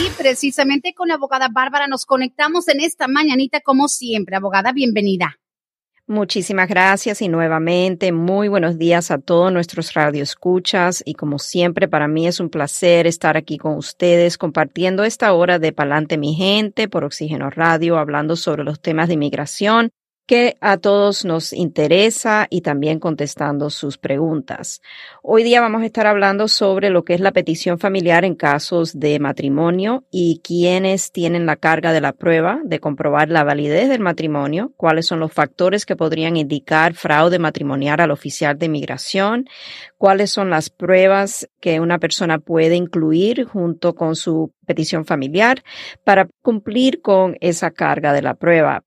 Y precisamente con la abogada Bárbara nos conectamos en esta mañanita como siempre. Abogada, bienvenida. Muchísimas gracias y nuevamente muy buenos días a todos nuestros radioescuchas y como siempre para mí es un placer estar aquí con ustedes compartiendo esta hora de Palante mi gente por Oxígeno Radio hablando sobre los temas de inmigración que a todos nos interesa y también contestando sus preguntas. Hoy día vamos a estar hablando sobre lo que es la petición familiar en casos de matrimonio y quiénes tienen la carga de la prueba de comprobar la validez del matrimonio, cuáles son los factores que podrían indicar fraude matrimonial al oficial de inmigración, cuáles son las pruebas que una persona puede incluir junto con su petición familiar para cumplir con esa carga de la prueba.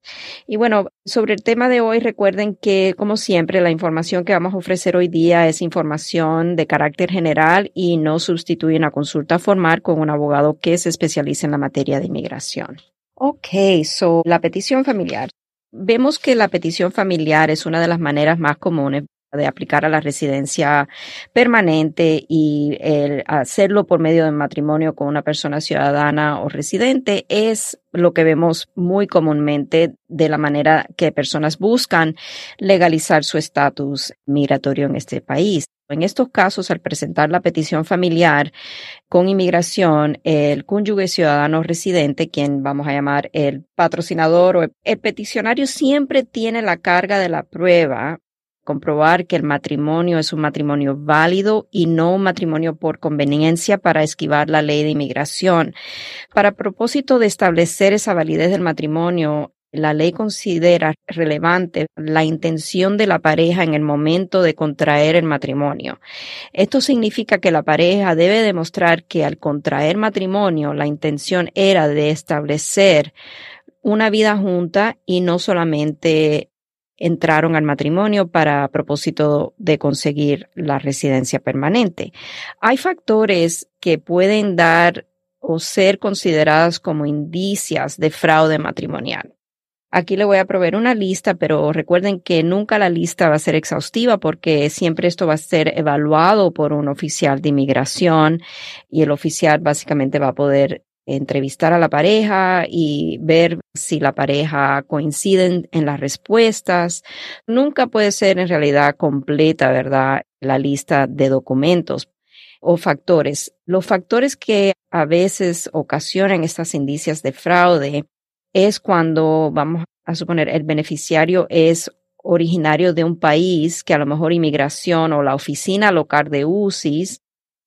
Y bueno, sobre el tema de hoy, recuerden que, como siempre, la información que vamos a ofrecer hoy día es información de carácter general y no sustituye una consulta formal con un abogado que se especialice en la materia de inmigración. Ok, so la petición familiar. Vemos que la petición familiar es una de las maneras más comunes de aplicar a la residencia permanente y el hacerlo por medio de matrimonio con una persona ciudadana o residente es lo que vemos muy comúnmente de la manera que personas buscan legalizar su estatus migratorio en este país. En estos casos, al presentar la petición familiar con inmigración, el cónyuge ciudadano residente, quien vamos a llamar el patrocinador o el peticionario, siempre tiene la carga de la prueba comprobar que el matrimonio es un matrimonio válido y no un matrimonio por conveniencia para esquivar la ley de inmigración. Para propósito de establecer esa validez del matrimonio, la ley considera relevante la intención de la pareja en el momento de contraer el matrimonio. Esto significa que la pareja debe demostrar que al contraer matrimonio la intención era de establecer una vida junta y no solamente entraron al matrimonio para propósito de conseguir la residencia permanente. Hay factores que pueden dar o ser consideradas como indicias de fraude matrimonial. Aquí le voy a proveer una lista, pero recuerden que nunca la lista va a ser exhaustiva porque siempre esto va a ser evaluado por un oficial de inmigración y el oficial básicamente va a poder entrevistar a la pareja y ver si la pareja coincide en las respuestas. Nunca puede ser en realidad completa, ¿verdad? La lista de documentos o factores. Los factores que a veces ocasionan estas indicias de fraude es cuando, vamos a suponer, el beneficiario es originario de un país que a lo mejor inmigración o la oficina local de UCIS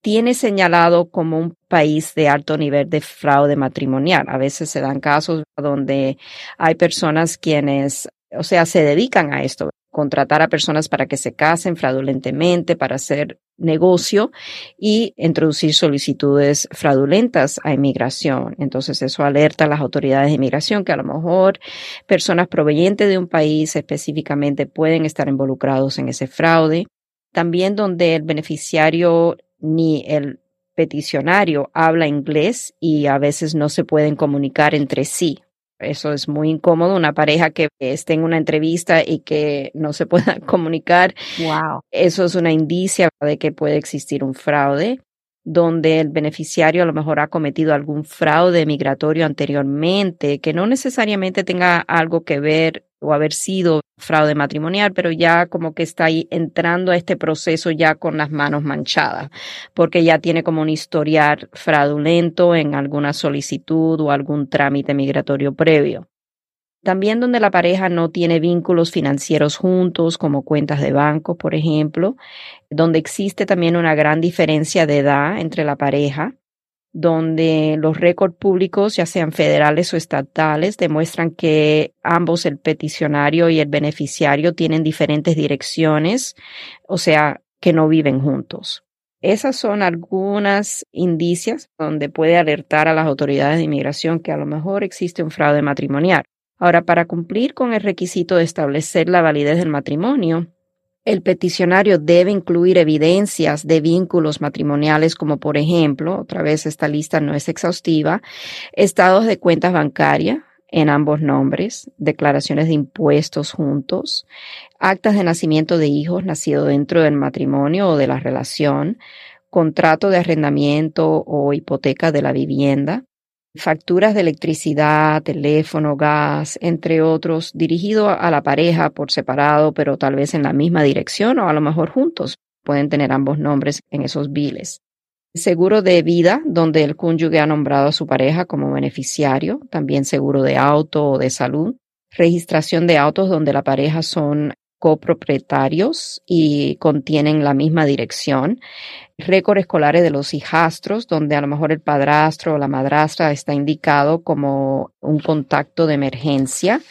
tiene señalado como un país de alto nivel de fraude matrimonial. A veces se dan casos donde hay personas quienes, o sea, se dedican a esto, contratar a personas para que se casen fraudulentemente, para hacer negocio y introducir solicitudes fraudulentas a inmigración. Entonces eso alerta a las autoridades de inmigración que a lo mejor personas provenientes de un país específicamente pueden estar involucrados en ese fraude. También donde el beneficiario ni el peticionario habla inglés y a veces no se pueden comunicar entre sí. Eso es muy incómodo, una pareja que esté en una entrevista y que no se pueda comunicar. Wow. Eso es una indicia de que puede existir un fraude donde el beneficiario a lo mejor ha cometido algún fraude migratorio anteriormente, que no necesariamente tenga algo que ver o haber sido fraude matrimonial, pero ya como que está ahí entrando a este proceso ya con las manos manchadas, porque ya tiene como un historial fraudulento en alguna solicitud o algún trámite migratorio previo. También donde la pareja no tiene vínculos financieros juntos, como cuentas de banco, por ejemplo, donde existe también una gran diferencia de edad entre la pareja, donde los récords públicos, ya sean federales o estatales, demuestran que ambos, el peticionario y el beneficiario, tienen diferentes direcciones, o sea, que no viven juntos. Esas son algunas indicias donde puede alertar a las autoridades de inmigración que a lo mejor existe un fraude matrimonial. Ahora, para cumplir con el requisito de establecer la validez del matrimonio, el peticionario debe incluir evidencias de vínculos matrimoniales como por ejemplo, otra vez esta lista no es exhaustiva, estados de cuentas bancarias en ambos nombres, declaraciones de impuestos juntos, actas de nacimiento de hijos nacidos dentro del matrimonio o de la relación, contrato de arrendamiento o hipoteca de la vivienda, facturas de electricidad, teléfono, gas, entre otros, dirigido a la pareja por separado, pero tal vez en la misma dirección o a lo mejor juntos. Pueden tener ambos nombres en esos biles. Seguro de vida, donde el cónyuge ha nombrado a su pareja como beneficiario, también seguro de auto o de salud. Registración de autos donde la pareja son copropietarios y contienen la misma dirección, récord escolares de los hijastros, donde a lo mejor el padrastro o la madrastra está indicado como un contacto de emergencia,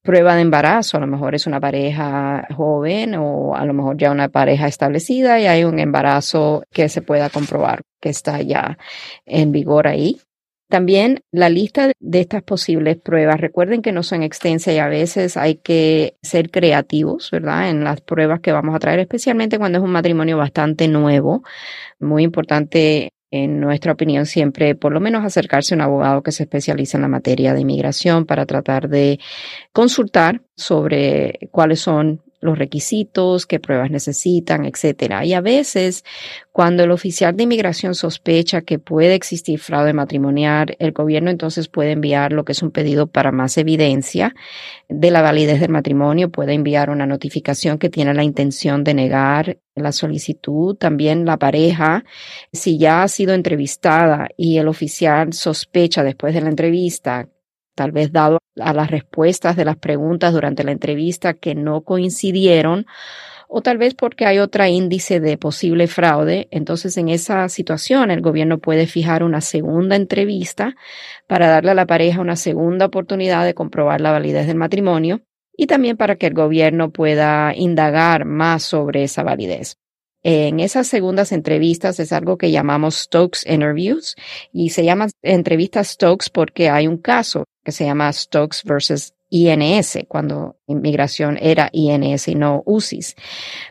prueba de embarazo, a lo mejor es una pareja joven o a lo mejor ya una pareja establecida y hay un embarazo que se pueda comprobar que está ya en vigor ahí. También la lista de estas posibles pruebas, recuerden que no son extensas y a veces hay que ser creativos, ¿verdad? En las pruebas que vamos a traer, especialmente cuando es un matrimonio bastante nuevo. Muy importante en nuestra opinión, siempre por lo menos acercarse a un abogado que se especialice en la materia de inmigración para tratar de consultar sobre cuáles son los requisitos, qué pruebas necesitan, etcétera. Y a veces, cuando el oficial de inmigración sospecha que puede existir fraude matrimonial, el gobierno entonces puede enviar lo que es un pedido para más evidencia de la validez del matrimonio, puede enviar una notificación que tiene la intención de negar la solicitud, también la pareja, si ya ha sido entrevistada y el oficial sospecha después de la entrevista tal vez dado a las respuestas de las preguntas durante la entrevista que no coincidieron o tal vez porque hay otra índice de posible fraude. Entonces, en esa situación, el gobierno puede fijar una segunda entrevista para darle a la pareja una segunda oportunidad de comprobar la validez del matrimonio y también para que el gobierno pueda indagar más sobre esa validez. En esas segundas entrevistas es algo que llamamos Stokes Interviews y se llaman entrevistas Stokes porque hay un caso que se llama Stokes versus INS, cuando inmigración era INS y no UCIS.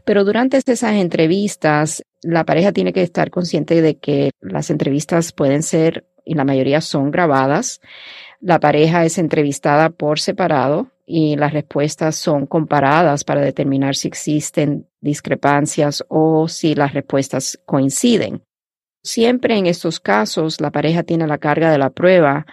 Pero durante esas entrevistas, la pareja tiene que estar consciente de que las entrevistas pueden ser, y la mayoría son grabadas. La pareja es entrevistada por separado y las respuestas son comparadas para determinar si existen discrepancias o si las respuestas coinciden. Siempre en estos casos la pareja tiene la carga de la prueba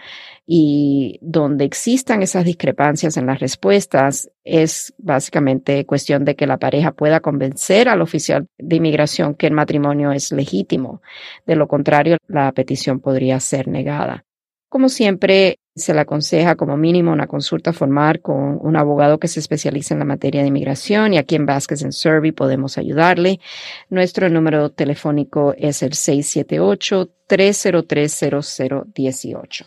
y donde existan esas discrepancias en las respuestas es básicamente cuestión de que la pareja pueda convencer al oficial de inmigración que el matrimonio es legítimo. De lo contrario, la petición podría ser negada. Como siempre, se le aconseja como mínimo una consulta formal con un abogado que se especializa en la materia de inmigración y aquí en Vasquez en Survey podemos ayudarle. Nuestro número telefónico es el 678 303 0018.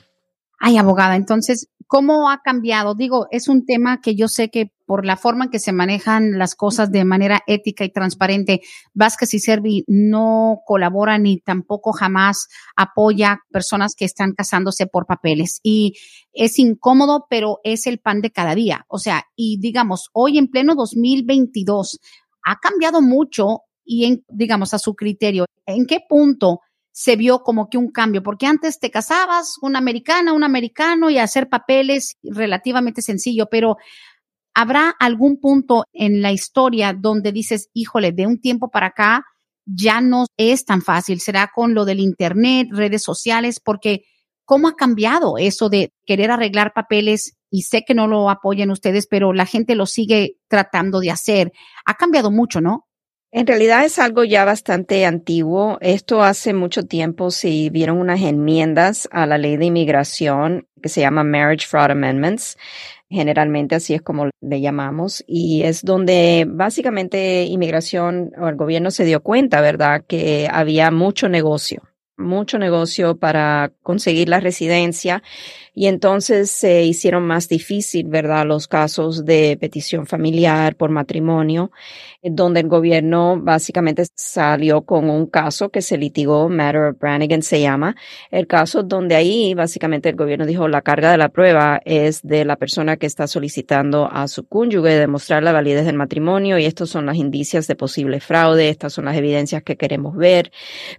Ay, abogada, entonces, ¿cómo ha cambiado? Digo, es un tema que yo sé que por la forma en que se manejan las cosas de manera ética y transparente, Vázquez y Servi no colabora ni tampoco jamás apoya personas que están casándose por papeles. Y es incómodo, pero es el pan de cada día. O sea, y digamos, hoy en pleno 2022 ha cambiado mucho y en, digamos, a su criterio, ¿en qué punto? se vio como que un cambio, porque antes te casabas, una americana, un americano y hacer papeles relativamente sencillo, pero ¿habrá algún punto en la historia donde dices, híjole, de un tiempo para acá ya no es tan fácil? ¿Será con lo del Internet, redes sociales? Porque ¿cómo ha cambiado eso de querer arreglar papeles? Y sé que no lo apoyan ustedes, pero la gente lo sigue tratando de hacer. Ha cambiado mucho, ¿no? En realidad es algo ya bastante antiguo. Esto hace mucho tiempo se vieron unas enmiendas a la ley de inmigración que se llama Marriage Fraud Amendments. Generalmente así es como le llamamos. Y es donde básicamente inmigración o el gobierno se dio cuenta, ¿verdad? Que había mucho negocio mucho negocio para conseguir la residencia y entonces se hicieron más difícil, ¿verdad?, los casos de petición familiar por matrimonio, donde el gobierno básicamente salió con un caso que se litigó, Matter of Brannigan se llama, el caso donde ahí básicamente el gobierno dijo la carga de la prueba es de la persona que está solicitando a su cónyuge demostrar la validez del matrimonio y estos son las indicias de posible fraude, estas son las evidencias que queremos ver,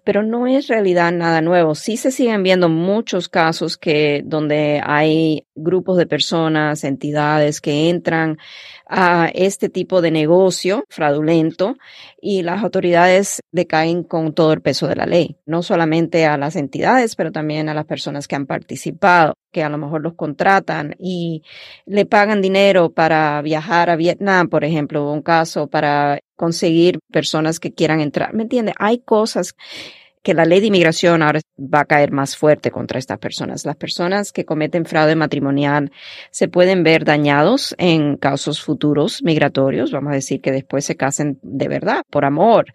pero no es realidad nada nuevo. Sí se siguen viendo muchos casos que donde hay grupos de personas, entidades que entran a este tipo de negocio fraudulento y las autoridades decaen con todo el peso de la ley, no solamente a las entidades, pero también a las personas que han participado, que a lo mejor los contratan y le pagan dinero para viajar a Vietnam, por ejemplo, un caso para conseguir personas que quieran entrar. ¿Me entiende? Hay cosas que la ley de inmigración ahora va a caer más fuerte contra estas personas. Las personas que cometen fraude matrimonial se pueden ver dañados en casos futuros migratorios, vamos a decir que después se casen de verdad, por amor.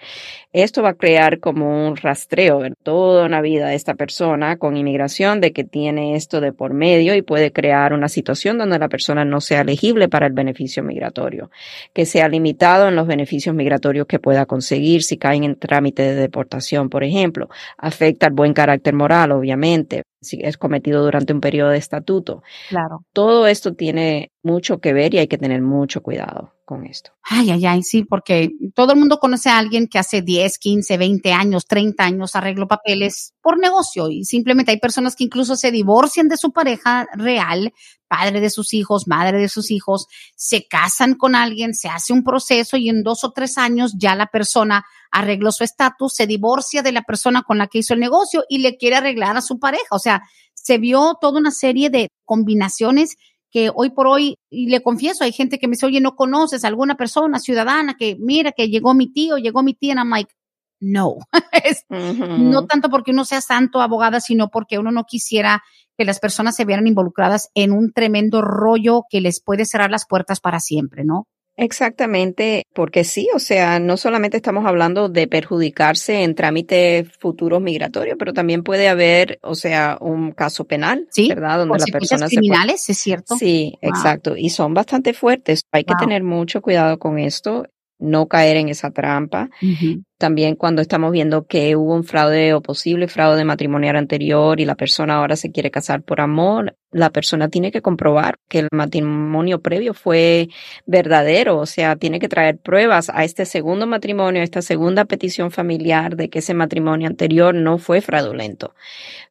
Esto va a crear como un rastreo en toda una vida de esta persona con inmigración de que tiene esto de por medio y puede crear una situación donde la persona no sea elegible para el beneficio migratorio, que sea limitado en los beneficios migratorios que pueda conseguir si caen en trámite de deportación, por ejemplo Afecta el buen carácter moral, obviamente, si es cometido durante un periodo de estatuto. Claro. Todo esto tiene mucho que ver y hay que tener mucho cuidado con esto. Ay, ay, ay, sí, porque todo el mundo conoce a alguien que hace 10, 15, 20 años, 30 años arregló papeles por negocio y simplemente hay personas que incluso se divorcian de su pareja real, padre de sus hijos, madre de sus hijos, se casan con alguien, se hace un proceso y en dos o tres años ya la persona arregló su estatus, se divorcia de la persona con la que hizo el negocio y le quiere arreglar a su pareja. O sea, se vio toda una serie de combinaciones que hoy por hoy, y le confieso, hay gente que me dice, oye, ¿no conoces a alguna persona ciudadana que mira que llegó mi tío, llegó mi tía? And I'm like, no. No tanto porque uno sea santo abogada, sino porque uno no quisiera que las personas se vieran involucradas en un tremendo rollo que les puede cerrar las puertas para siempre, ¿no? Exactamente, porque sí, o sea, no solamente estamos hablando de perjudicarse en trámites futuros migratorios, pero también puede haber, o sea, un caso penal, sí, ¿verdad? Donde la persona criminales, es cierto. Sí, exacto, y son bastante fuertes. Hay que tener mucho cuidado con esto, no caer en esa trampa. También cuando estamos viendo que hubo un fraude o posible fraude matrimonial anterior y la persona ahora se quiere casar por amor, la persona tiene que comprobar que el matrimonio previo fue verdadero, o sea, tiene que traer pruebas a este segundo matrimonio, a esta segunda petición familiar de que ese matrimonio anterior no fue fraudulento.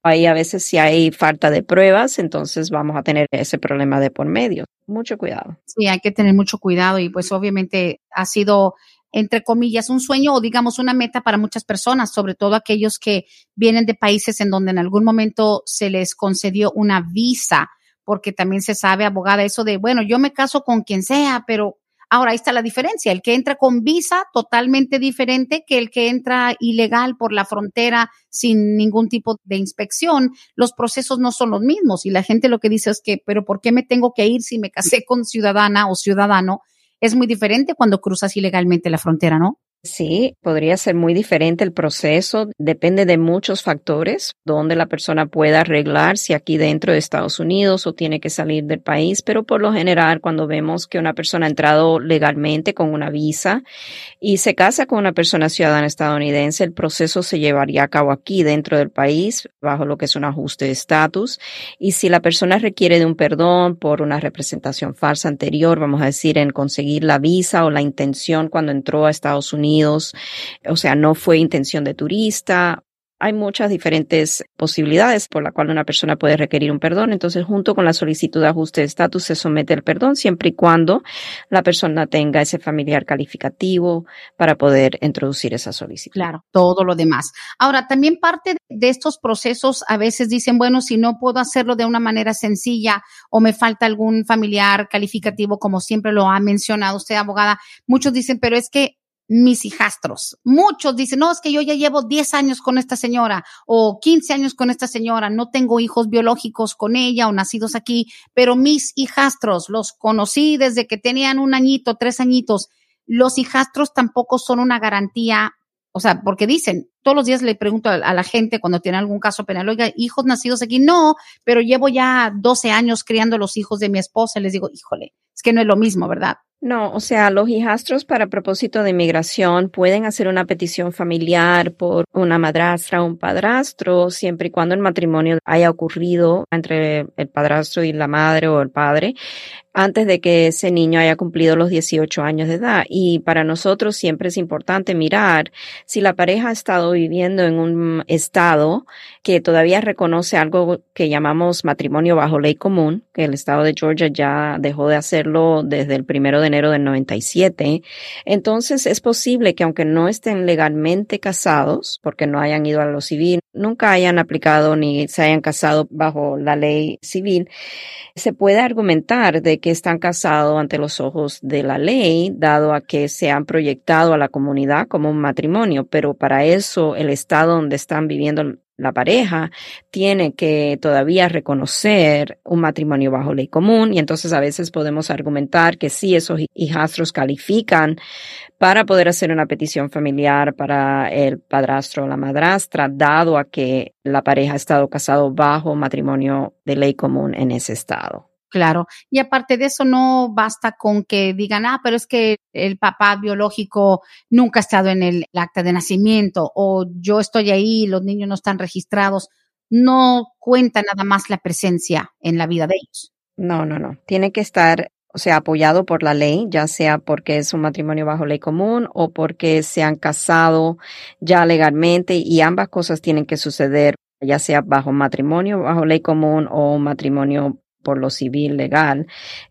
Ahí a veces si hay falta de pruebas, entonces vamos a tener ese problema de por medio. Mucho cuidado. Sí, hay que tener mucho cuidado y pues obviamente ha sido entre comillas, un sueño o digamos una meta para muchas personas, sobre todo aquellos que vienen de países en donde en algún momento se les concedió una visa, porque también se sabe, abogada, eso de, bueno, yo me caso con quien sea, pero ahora ahí está la diferencia, el que entra con visa totalmente diferente que el que entra ilegal por la frontera sin ningún tipo de inspección, los procesos no son los mismos y la gente lo que dice es que, pero ¿por qué me tengo que ir si me casé con ciudadana o ciudadano? Es muy diferente cuando cruzas ilegalmente la frontera, ¿no? Sí, podría ser muy diferente el proceso. Depende de muchos factores, donde la persona pueda arreglar si aquí dentro de Estados Unidos o tiene que salir del país. Pero por lo general, cuando vemos que una persona ha entrado legalmente con una visa y se casa con una persona ciudadana estadounidense, el proceso se llevaría a cabo aquí dentro del país bajo lo que es un ajuste de estatus. Y si la persona requiere de un perdón por una representación falsa anterior, vamos a decir, en conseguir la visa o la intención cuando entró a Estados Unidos, o sea, no fue intención de turista. Hay muchas diferentes posibilidades por la cual una persona puede requerir un perdón. Entonces, junto con la solicitud de ajuste de estatus, se somete el perdón siempre y cuando la persona tenga ese familiar calificativo para poder introducir esa solicitud. Claro, todo lo demás. Ahora, también parte de estos procesos a veces dicen, bueno, si no puedo hacerlo de una manera sencilla o me falta algún familiar calificativo, como siempre lo ha mencionado usted, abogada, muchos dicen, pero es que mis hijastros. Muchos dicen, no, es que yo ya llevo 10 años con esta señora o 15 años con esta señora, no tengo hijos biológicos con ella o nacidos aquí, pero mis hijastros los conocí desde que tenían un añito, tres añitos. Los hijastros tampoco son una garantía O sea, porque dicen, todos los días le pregunto a, la gente cuando tiene algún caso penal, oiga, hijos nacidos aquí, no, pero llevo ya 12 años criando los hijos de mi esposa y les digo, híjole, es que no es lo mismo, ¿verdad? No, o sea, los hijastros para propósito de inmigración pueden hacer una petición familiar por una madrastra o un padrastro, siempre y cuando el matrimonio haya ocurrido entre el padrastro y la madre o el padre antes de que ese niño haya cumplido los 18 años de edad. Y para nosotros siempre es importante mirar si la pareja ha estado viviendo en un estado que todavía reconoce algo que llamamos matrimonio bajo ley común, que el estado de Georgia ya dejó de hacerlo desde el primero de enero del 97. Entonces es posible que aunque no estén legalmente casados, porque no hayan ido a lo civil, nunca hayan aplicado ni se hayan casado bajo la ley civil, se puede argumentar de que están casados ante los ojos de la ley, dado a que se han proyectado a la comunidad como un matrimonio, pero para eso el estado donde están viviendo la pareja tiene que todavía reconocer un matrimonio bajo ley común y entonces a veces podemos argumentar que sí, esos hijastros califican para poder hacer una petición familiar para el padrastro o la madrastra, dado a que la pareja ha estado casado bajo matrimonio de ley común en ese estado. Claro. Y aparte de eso, no basta con que digan, ah, pero es que el papá biológico nunca ha estado en el acta de nacimiento o yo estoy ahí, los niños no están registrados. No cuenta nada más la presencia en la vida de ellos. No, no, no. Tiene que estar, o sea, apoyado por la ley, ya sea porque es un matrimonio bajo ley común o porque se han casado ya legalmente y ambas cosas tienen que suceder ya sea bajo matrimonio, bajo ley común o matrimonio por lo civil legal,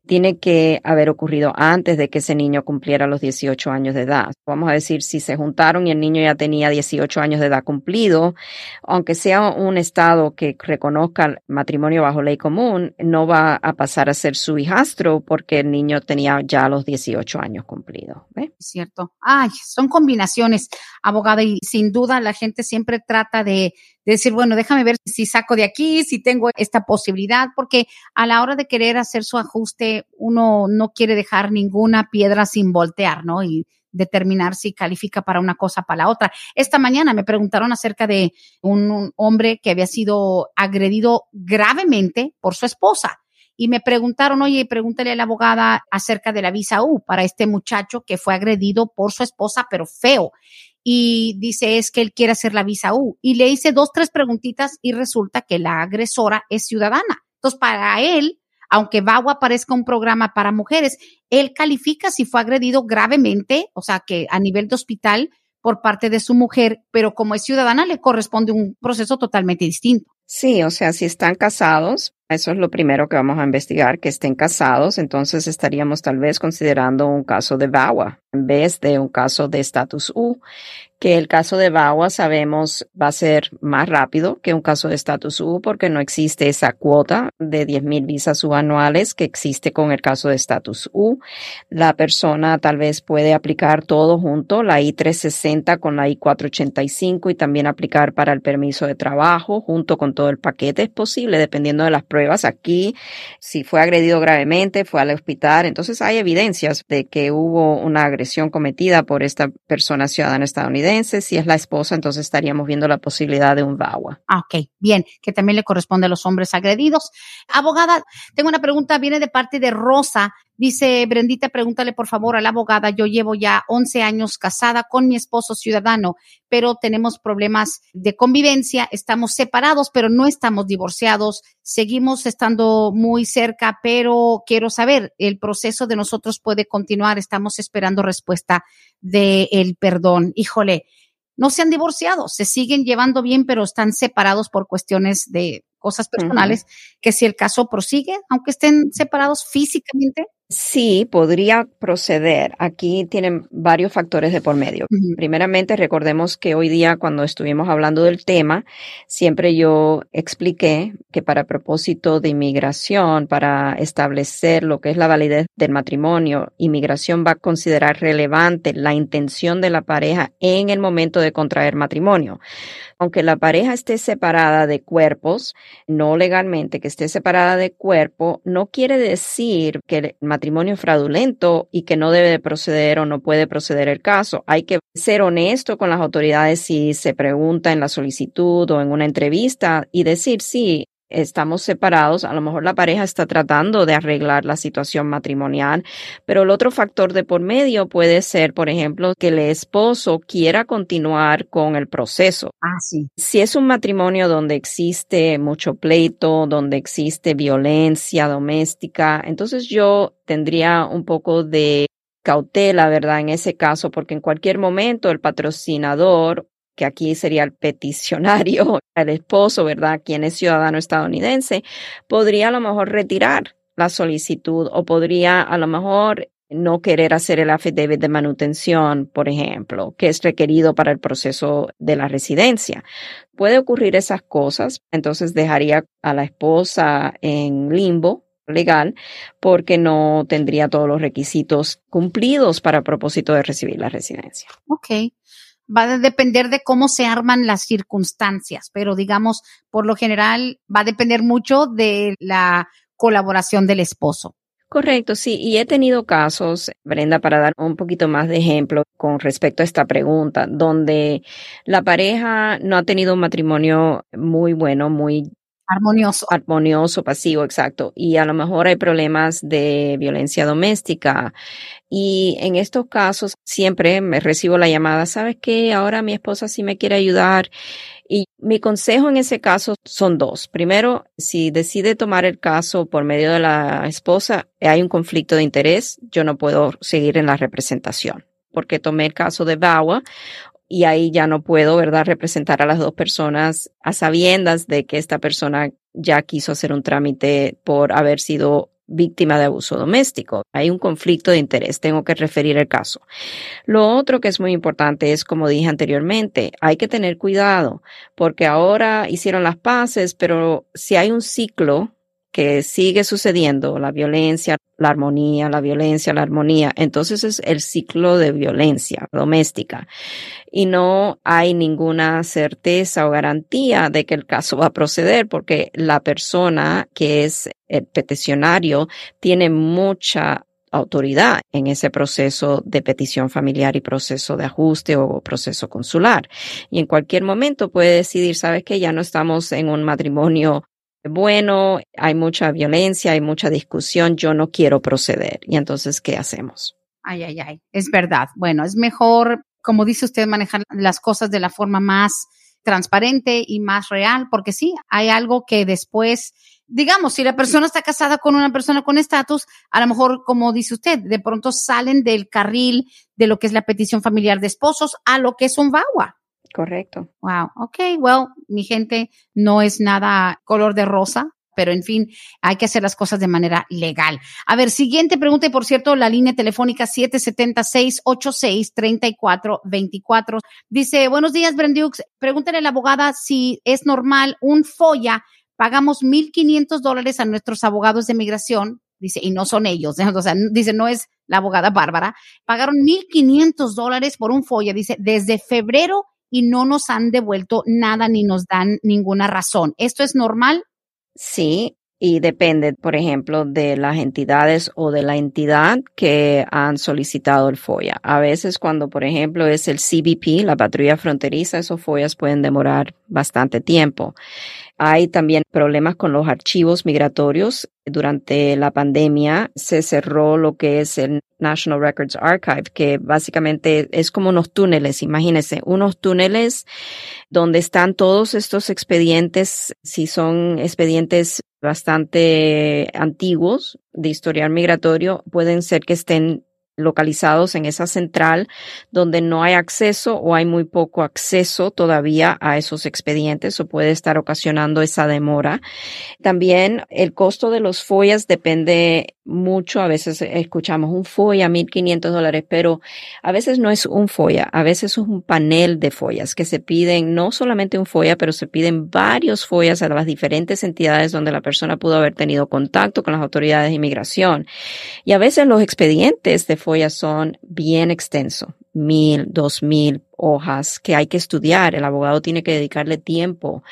tiene que haber ocurrido antes de que ese niño cumpliera los 18 años de edad. Vamos a decir, si se juntaron y el niño ya tenía 18 años de edad cumplido, aunque sea un estado que reconozca el matrimonio bajo ley común, no va a pasar a ser su hijastro porque el niño tenía ya los 18 años cumplidos. Cierto. Ay, son combinaciones, abogada, y sin duda la gente siempre trata de decir, bueno, déjame ver si saco de aquí, si tengo esta posibilidad, porque a la hora de querer hacer su ajuste, uno no quiere dejar ninguna piedra sin voltear, ¿no? Y determinar si califica para una cosa para la otra. Esta mañana me preguntaron acerca de un, hombre que había sido agredido gravemente por su esposa. Y me preguntaron, oye, pregúntale a la abogada acerca de la visa U para este muchacho que fue agredido por su esposa, pero feo y dice es que él quiere hacer la visa U. Y le hice dos, tres preguntitas y resulta que la agresora es ciudadana. Entonces, para él, aunque VAWA parezca un programa para mujeres, él califica si fue agredido gravemente, o sea, que a nivel de hospital por parte de su mujer, pero como es ciudadana le corresponde un proceso totalmente distinto. Sí, o sea, si están casados, eso es lo primero que vamos a investigar, que estén casados, entonces estaríamos tal vez considerando un caso de VAWA en vez de un caso de estatus U, que el caso de VAWA sabemos va a ser más rápido que un caso de estatus U porque no existe esa cuota de 10.000 visas U anuales que existe con el caso de estatus U. La persona tal vez puede aplicar todo junto, la I-360 con la I-485 y también aplicar para el permiso de trabajo junto con todo el paquete. Es posible dependiendo de las pruebas. Aquí, si fue agredido gravemente, fue al hospital, entonces hay evidencias de que hubo una agresión cometida por esta persona ciudadana estadounidense. Si es la esposa, entonces estaríamos viendo la posibilidad de un VAWA. Ah, ok, bien, que también le corresponde a los hombres agredidos. Abogada, tengo una pregunta, viene de parte de Rosa. Dice, Brendita, pregúntale por favor a la abogada, yo llevo ya 11 años casada con mi esposo ciudadano, pero tenemos problemas de convivencia, estamos separados, pero no estamos divorciados, seguimos estando muy cerca, pero quiero saber, el proceso de nosotros puede continuar, estamos esperando respuesta del el perdón. Híjole, no se han divorciado, se siguen llevando bien, pero están separados por cuestiones de cosas personales, que si el caso prosigue, aunque estén separados físicamente, Sí, podría proceder. Aquí tienen varios factores de por medio. Primeramente, recordemos que hoy día, cuando estuvimos hablando del tema, siempre yo expliqué que para propósito de inmigración, para establecer lo que es la validez del matrimonio, inmigración va a considerar relevante la intención de la pareja en el momento de contraer matrimonio. Aunque la pareja esté separada de cuerpos, no legalmente que esté separada de cuerpo, no quiere decir que el matrimonio matrimonio fraudulento y que no debe de proceder o no puede proceder el caso. Hay que ser honesto con las autoridades si se pregunta en la solicitud o en una entrevista y decir, sí, estamos separados, a lo mejor la pareja está tratando de arreglar la situación matrimonial, pero el otro factor de por medio puede ser, por ejemplo, que el esposo quiera continuar con el proceso. Ah, sí. Si es un matrimonio donde existe mucho pleito, donde existe violencia doméstica, entonces yo tendría un poco de cautela, ¿verdad? En ese caso, porque en cualquier momento el patrocinador que aquí sería el peticionario, el esposo, ¿verdad? Quien es ciudadano estadounidense, podría a lo mejor retirar la solicitud o podría a lo mejor no querer hacer el affidavit de manutención, por ejemplo, que es requerido para el proceso de la residencia. Puede ocurrir esas cosas, entonces dejaría a la esposa en limbo legal porque no tendría todos los requisitos cumplidos para propósito de recibir la residencia. Ok va a depender de cómo se arman las circunstancias, pero digamos, por lo general va a depender mucho de la colaboración del esposo. Correcto, sí, y he tenido casos, Brenda, para dar un poquito más de ejemplo con respecto a esta pregunta, donde la pareja no ha tenido un matrimonio muy bueno, muy Armonioso. Armonioso, pasivo, exacto. Y a lo mejor hay problemas de violencia doméstica. Y en estos casos siempre me recibo la llamada, ¿sabes qué? Ahora mi esposa sí me quiere ayudar. Y mi consejo en ese caso son dos. Primero, si decide tomar el caso por medio de la esposa, hay un conflicto de interés, yo no puedo seguir en la representación porque tomé el caso de Bawa y ahí ya no puedo, ¿verdad?, representar a las dos personas a sabiendas de que esta persona ya quiso hacer un trámite por haber sido víctima de abuso doméstico. Hay un conflicto de interés, tengo que referir el caso. Lo otro que es muy importante es, como dije anteriormente, hay que tener cuidado porque ahora hicieron las paces, pero si hay un ciclo que sigue sucediendo, la violencia, la armonía, la violencia, la armonía. Entonces es el ciclo de violencia doméstica y no hay ninguna certeza o garantía de que el caso va a proceder porque la persona que es el peticionario tiene mucha autoridad en ese proceso de petición familiar y proceso de ajuste o proceso consular. Y en cualquier momento puede decidir, sabes que ya no estamos en un matrimonio bueno, hay mucha violencia, hay mucha discusión, yo no quiero proceder. Y entonces, ¿qué hacemos? Ay, ay, ay, es verdad. Bueno, es mejor, como dice usted, manejar las cosas de la forma más transparente y más real, porque sí, hay algo que después, digamos, si la persona está casada con una persona con estatus, a lo mejor, como dice usted, de pronto salen del carril de lo que es la petición familiar de esposos a lo que es un VAWA. Correcto. Wow. Ok, well, mi gente no es nada color de rosa, pero en fin, hay que hacer las cosas de manera legal. A ver, siguiente pregunta, y por cierto, la línea telefónica 776-86-3424. Dice, buenos días, Brendux. Pregúntale a la abogada si es normal un FOIA. Pagamos 1.500 dólares a nuestros abogados de migración. Dice, y no son ellos. O sea, dice, no es la abogada Bárbara. Pagaron 1.500 dólares por un FOIA. Dice, desde febrero y no nos han devuelto nada ni nos dan ninguna razón. ¿Esto es normal? Sí, y depende, por ejemplo, de las entidades o de la entidad que han solicitado el FOIA. A veces cuando, por ejemplo, es el CBP, la patrulla fronteriza, esos FOIAs pueden demorar bastante tiempo. Hay también problemas con los archivos migratorios. Durante la pandemia se cerró lo que es el National Records Archive, que básicamente es como unos túneles, imagínense, unos túneles donde están todos estos expedientes, si son expedientes bastante antiguos de historial migratorio, pueden ser que estén localizados en esa central donde no hay acceso o hay muy poco acceso todavía a esos expedientes o puede estar ocasionando esa demora. También el costo de los FOIAs depende mucho. A veces escuchamos un FOIA, 1.500 dólares, pero a veces no es un FOIA, a veces es un panel de FOIAs que se piden, no solamente un FOIA, pero se piden varios FOIAs a las diferentes entidades donde la persona pudo haber tenido contacto con las autoridades de inmigración. Y a veces los expedientes de FOIA son bien extensos, mil, dos mil hojas que hay que estudiar. El abogado tiene que dedicarle tiempo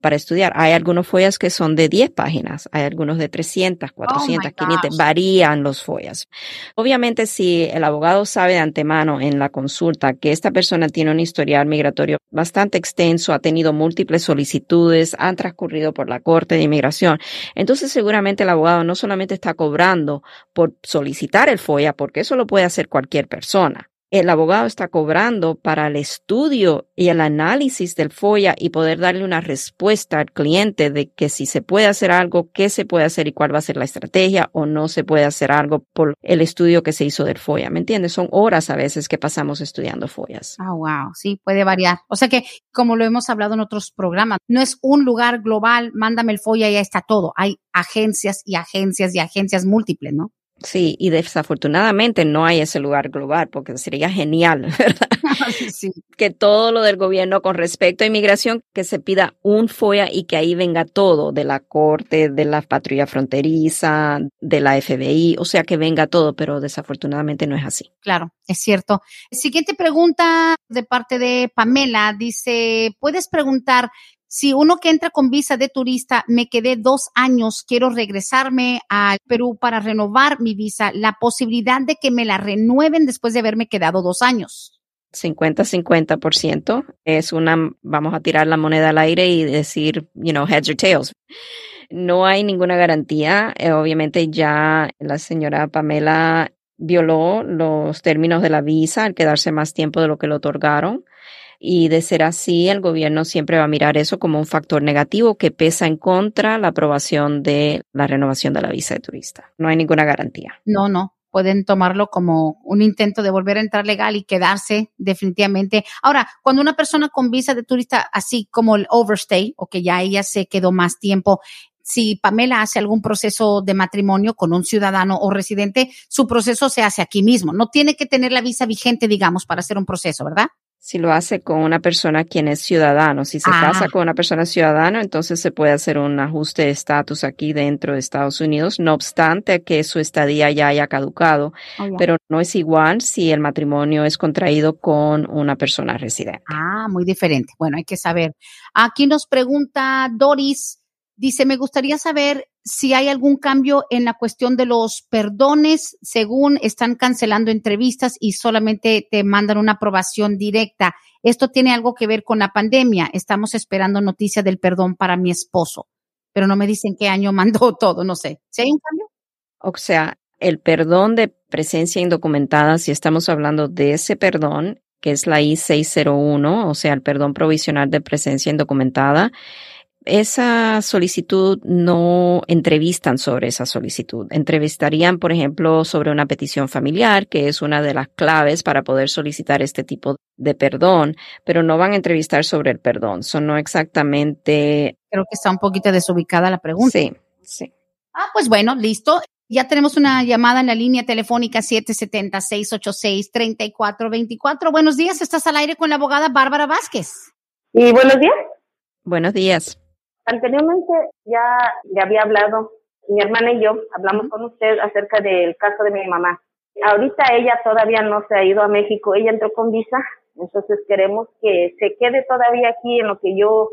para estudiar. Hay algunos follas que son de 10 páginas, hay algunos de 300, 400, 500, varían los follas. Obviamente, si el abogado sabe de antemano en la consulta que esta persona tiene un historial migratorio bastante extenso, ha tenido múltiples solicitudes, han transcurrido por la Corte de Inmigración, entonces seguramente el abogado no solamente está cobrando por solicitar el FOIA, porque eso lo puede hacer cualquier persona el abogado está cobrando para el estudio y el análisis del FOIA y poder darle una respuesta al cliente de que si se puede hacer algo, qué se puede hacer y cuál va a ser la estrategia o no se puede hacer algo por el estudio que se hizo del FOIA. ¿Me entiendes? Son horas a veces que pasamos estudiando FOIAs. Ah, wow. Sí, puede variar. O sea que, como lo hemos hablado en otros programas, no es un lugar global, mándame el FOIA y ya está todo. Hay agencias y agencias y agencias múltiples, ¿no? Sí, y desafortunadamente no hay ese lugar global, porque sería genial, ¿verdad? Sí. Que todo lo del gobierno con respecto a inmigración, que se pida un FOIA y que ahí venga todo, de la Corte, de la Patrulla Fronteriza, de la FBI, o sea, que venga todo, pero desafortunadamente no es así. Claro, es cierto. Siguiente pregunta de parte de Pamela, dice, ¿puedes preguntar si uno que entra con visa de turista, me quedé dos años, quiero regresarme al Perú para renovar mi visa, la posibilidad de que me la renueven después de haberme quedado dos años. 50-50% es una, vamos a tirar la moneda al aire y decir, you know, heads or tails. No hay ninguna garantía. Eh, obviamente ya la señora Pamela violó los términos de la visa al quedarse más tiempo de lo que le otorgaron. Y de ser así, el gobierno siempre va a mirar eso como un factor negativo que pesa en contra la aprobación de la renovación de la visa de turista. No hay ninguna garantía. No, no, pueden tomarlo como un intento de volver a entrar legal y quedarse definitivamente. Ahora, cuando una persona con visa de turista, así como el overstay, o que ya ella se quedó más tiempo, si Pamela hace algún proceso de matrimonio con un ciudadano o residente, su proceso se hace aquí mismo. No tiene que tener la visa vigente, digamos, para hacer un proceso, ¿verdad? Si lo hace con una persona quien es ciudadano. Si se casa con una persona ciudadana, entonces se puede hacer un ajuste de estatus aquí dentro de Estados Unidos, no obstante que su estadía ya haya caducado. Oh, Pero no es igual si el matrimonio es contraído con una persona residente. Ah, muy diferente. Bueno, hay que saber. Aquí nos pregunta Doris. Dice, me gustaría saber si hay algún cambio en la cuestión de los perdones, según están cancelando entrevistas y solamente te mandan una aprobación directa. Esto tiene algo que ver con la pandemia. Estamos esperando noticia del perdón para mi esposo, pero no me dicen qué año mandó todo, no sé. ¿Si hay un cambio? O sea, el perdón de presencia indocumentada, si estamos hablando de ese perdón, que es la I-601, o sea, el perdón provisional de presencia indocumentada, esa solicitud no entrevistan sobre esa solicitud. Entrevistarían, por ejemplo, sobre una petición familiar, que es una de las claves para poder solicitar este tipo de perdón, pero no van a entrevistar sobre el perdón. Son no exactamente. Creo que está un poquito desubicada la pregunta. Sí, sí. Ah, pues bueno, listo. Ya tenemos una llamada en la línea telefónica 770-686-3424. Buenos días, estás al aire con la abogada Bárbara Vázquez. Y buenos días. Buenos días. Anteriormente ya le había hablado, mi hermana y yo hablamos con usted acerca del caso de mi mamá. Ahorita ella todavía no se ha ido a México, ella entró con visa, entonces queremos que se quede todavía aquí en lo que yo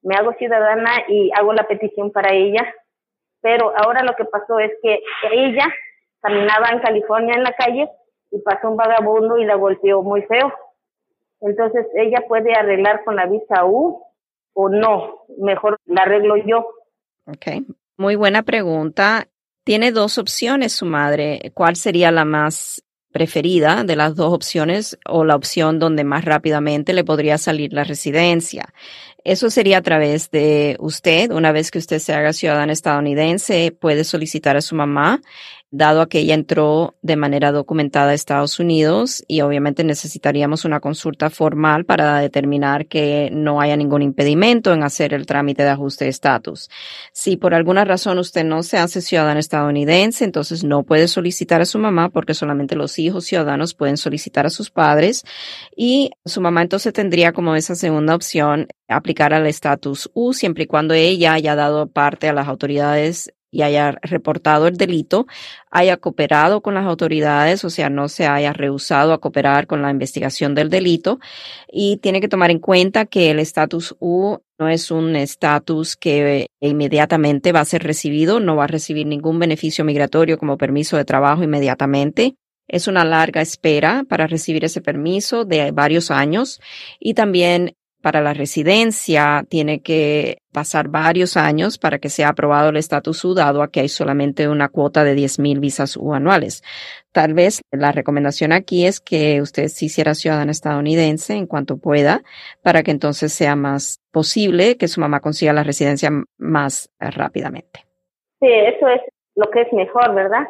me hago ciudadana y hago la petición para ella. Pero ahora lo que pasó es que ella caminaba en California en la calle y pasó un vagabundo y la golpeó muy feo. Entonces ella puede arreglar con la visa U o no, mejor la arreglo yo. Ok, muy buena pregunta. Tiene dos opciones su madre. ¿Cuál sería la más preferida de las dos opciones o la opción donde más rápidamente le podría salir la residencia? Eso sería a través de usted. Una vez que usted se haga ciudadana estadounidense, puede solicitar a su mamá dado que ella entró de manera documentada a Estados Unidos y obviamente necesitaríamos una consulta formal para determinar que no haya ningún impedimento en hacer el trámite de ajuste de estatus. Si por alguna razón usted no se hace ciudadana estadounidense, entonces no puede solicitar a su mamá porque solamente los hijos ciudadanos pueden solicitar a sus padres y su mamá entonces tendría como esa segunda opción aplicar al estatus U siempre y cuando ella haya dado parte a las autoridades y haya reportado el delito, haya cooperado con las autoridades, o sea, no se haya rehusado a cooperar con la investigación del delito y tiene que tomar en cuenta que el estatus U no es un estatus que inmediatamente va a ser recibido, no va a recibir ningún beneficio migratorio como permiso de trabajo inmediatamente. Es una larga espera para recibir ese permiso de varios años y también para la residencia tiene que pasar varios años para que sea aprobado el estatus U, dado a que hay solamente una cuota de 10.000 visas U anuales. Tal vez la recomendación aquí es que usted se hiciera ciudadana estadounidense en cuanto pueda, para que entonces sea más posible que su mamá consiga la residencia más rápidamente. Sí, eso es lo que es mejor, ¿verdad?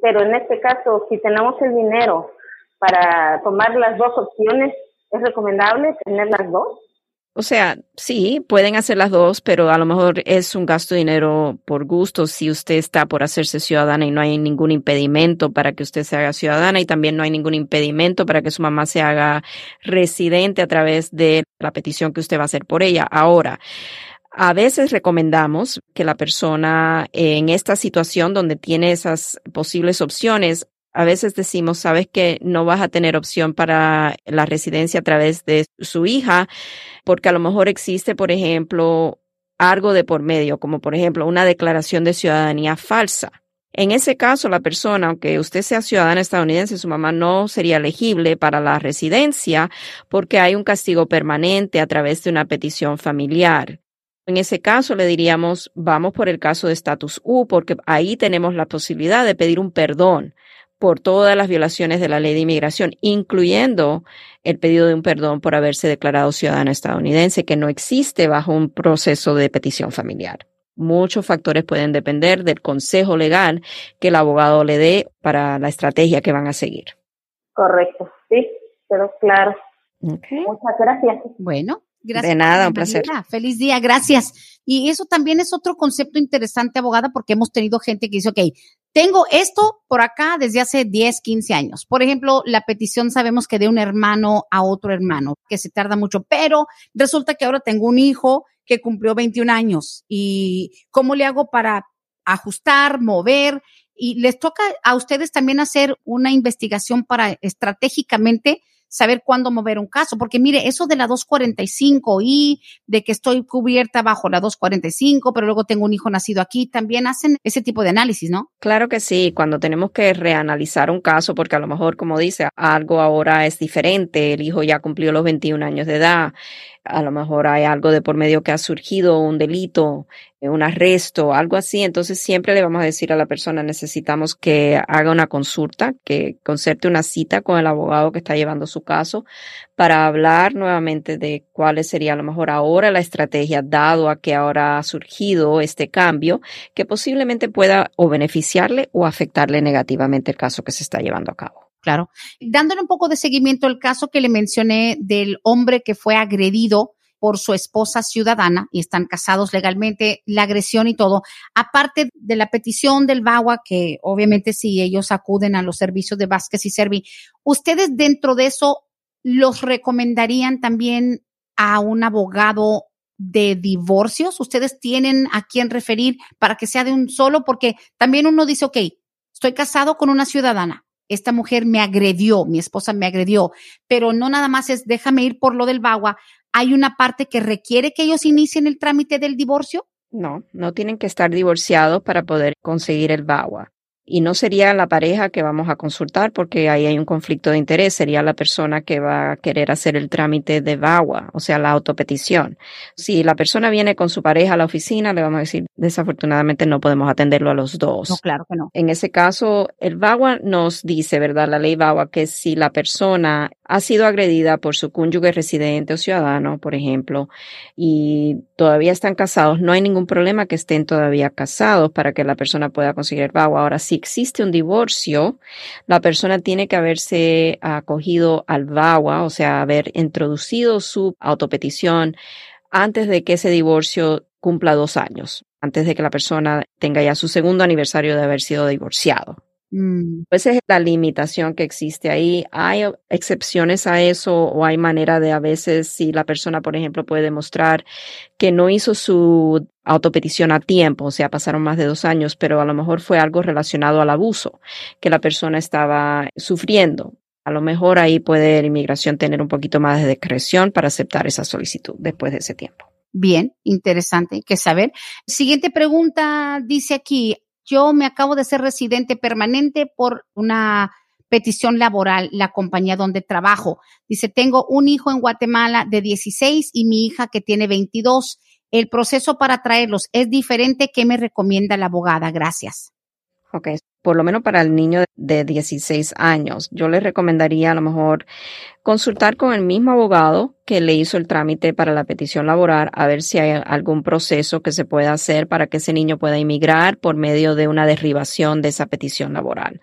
Pero en este caso, si tenemos el dinero para tomar las dos opciones, ¿es recomendable tener las dos? O sea, sí, pueden hacer las dos, pero a lo mejor es un gasto de dinero por gusto si usted está por hacerse ciudadana y no hay ningún impedimento para que usted se haga ciudadana y también no hay ningún impedimento para que su mamá se haga residente a través de la petición que usted va a hacer por ella. Ahora, a veces recomendamos que la persona en esta situación donde tiene esas posibles opciones a veces decimos, sabes que no vas a tener opción para la residencia a través de su hija, porque a lo mejor existe, por ejemplo, algo de por medio, como por ejemplo una declaración de ciudadanía falsa. En ese caso, la persona, aunque usted sea ciudadana estadounidense, su mamá no sería elegible para la residencia porque hay un castigo permanente a través de una petición familiar. En ese caso, le diríamos, vamos por el caso de estatus U, porque ahí tenemos la posibilidad de pedir un perdón por todas las violaciones de la ley de inmigración, incluyendo el pedido de un perdón por haberse declarado ciudadana estadounidense, que no existe bajo un proceso de petición familiar. Muchos factores pueden depender del consejo legal que el abogado le dé para la estrategia que van a seguir. Correcto, sí, pero claro. Muchas gracias. Bueno, gracias. De nada, un placer. Feliz día, gracias. Y eso también es otro concepto interesante, abogada, porque hemos tenido gente que dice, ok, tengo esto por acá desde hace 10, 15 años. Por ejemplo, la petición sabemos que de un hermano a otro hermano, que se tarda mucho, pero resulta que ahora tengo un hijo que cumplió 21 años y cómo le hago para ajustar, mover y les toca a ustedes también hacer una investigación para estratégicamente saber cuándo mover un caso, porque mire, eso de la 245 y de que estoy cubierta bajo la 245, pero luego tengo un hijo nacido aquí, también hacen ese tipo de análisis, ¿no? Claro que sí, cuando tenemos que reanalizar un caso, porque a lo mejor, como dice, algo ahora es diferente, el hijo ya cumplió los 21 años de edad, a lo mejor hay algo de por medio que ha surgido, un delito, eh, un arresto, algo así. Entonces siempre le vamos a decir a la persona, necesitamos que haga una consulta, que concerte una cita con el abogado que está llevando su caso para hablar nuevamente de cuál sería a lo mejor ahora la estrategia, dado a que ahora ha surgido este cambio, que posiblemente pueda o beneficiarle o afectarle negativamente el caso que se está llevando a cabo. Claro. Dándole un poco de seguimiento al caso que le mencioné del hombre que fue agredido por su esposa ciudadana y están casados legalmente, la agresión y todo, aparte de la petición del VAWA, que obviamente si ellos acuden a los servicios de Vázquez y Servi, ¿ustedes dentro de eso los recomendarían también a un abogado de divorcios? ¿Ustedes tienen a quién referir para que sea de un solo? Porque también uno dice, ok, estoy casado con una ciudadana, esta mujer me agredió, mi esposa me agredió, pero no nada más es déjame ir por lo del bagua. ¿Hay una parte que requiere que ellos inicien el trámite del divorcio? No, no tienen que estar divorciados para poder conseguir el bagua y no sería la pareja que vamos a consultar porque ahí hay un conflicto de interés, sería la persona que va a querer hacer el trámite de VAWA, o sea, la autopetición. Si la persona viene con su pareja a la oficina, le vamos a decir, desafortunadamente no podemos atenderlo a los dos. No, claro que no. En ese caso, el VAWA nos dice, ¿verdad? La ley VAWA, que si la persona ha sido agredida por su cónyuge residente o ciudadano, por ejemplo, y todavía están casados, no hay ningún problema que estén todavía casados para que la persona pueda conseguir el VAWA. Ahora, si existe un divorcio, la persona tiene que haberse acogido al VAWA, o sea, haber introducido su autopetición antes de que ese divorcio cumpla dos años, antes de que la persona tenga ya su segundo aniversario de haber sido divorciado. Mm. Esa es la limitación que existe ahí. Hay excepciones a eso o hay manera de a veces si la persona, por ejemplo, puede demostrar que no hizo su autopetición a tiempo, o sea, pasaron más de dos años, pero a lo mejor fue algo relacionado al abuso que la persona estaba sufriendo. A lo mejor ahí puede la inmigración tener un poquito más de discreción para aceptar esa solicitud después de ese tiempo. Bien, interesante que saber. Siguiente pregunta dice aquí, yo me acabo de ser residente permanente por una petición laboral, la compañía donde trabajo. Dice, tengo un hijo en Guatemala de 16 y mi hija que tiene 22. El proceso para traerlos es diferente. ¿Qué me recomienda la abogada? Gracias. Ok, por lo menos para el niño de 16 años, yo le recomendaría a lo mejor consultar con el mismo abogado que le hizo el trámite para la petición laboral a ver si hay algún proceso que se pueda hacer para que ese niño pueda inmigrar por medio de una derribación de esa petición laboral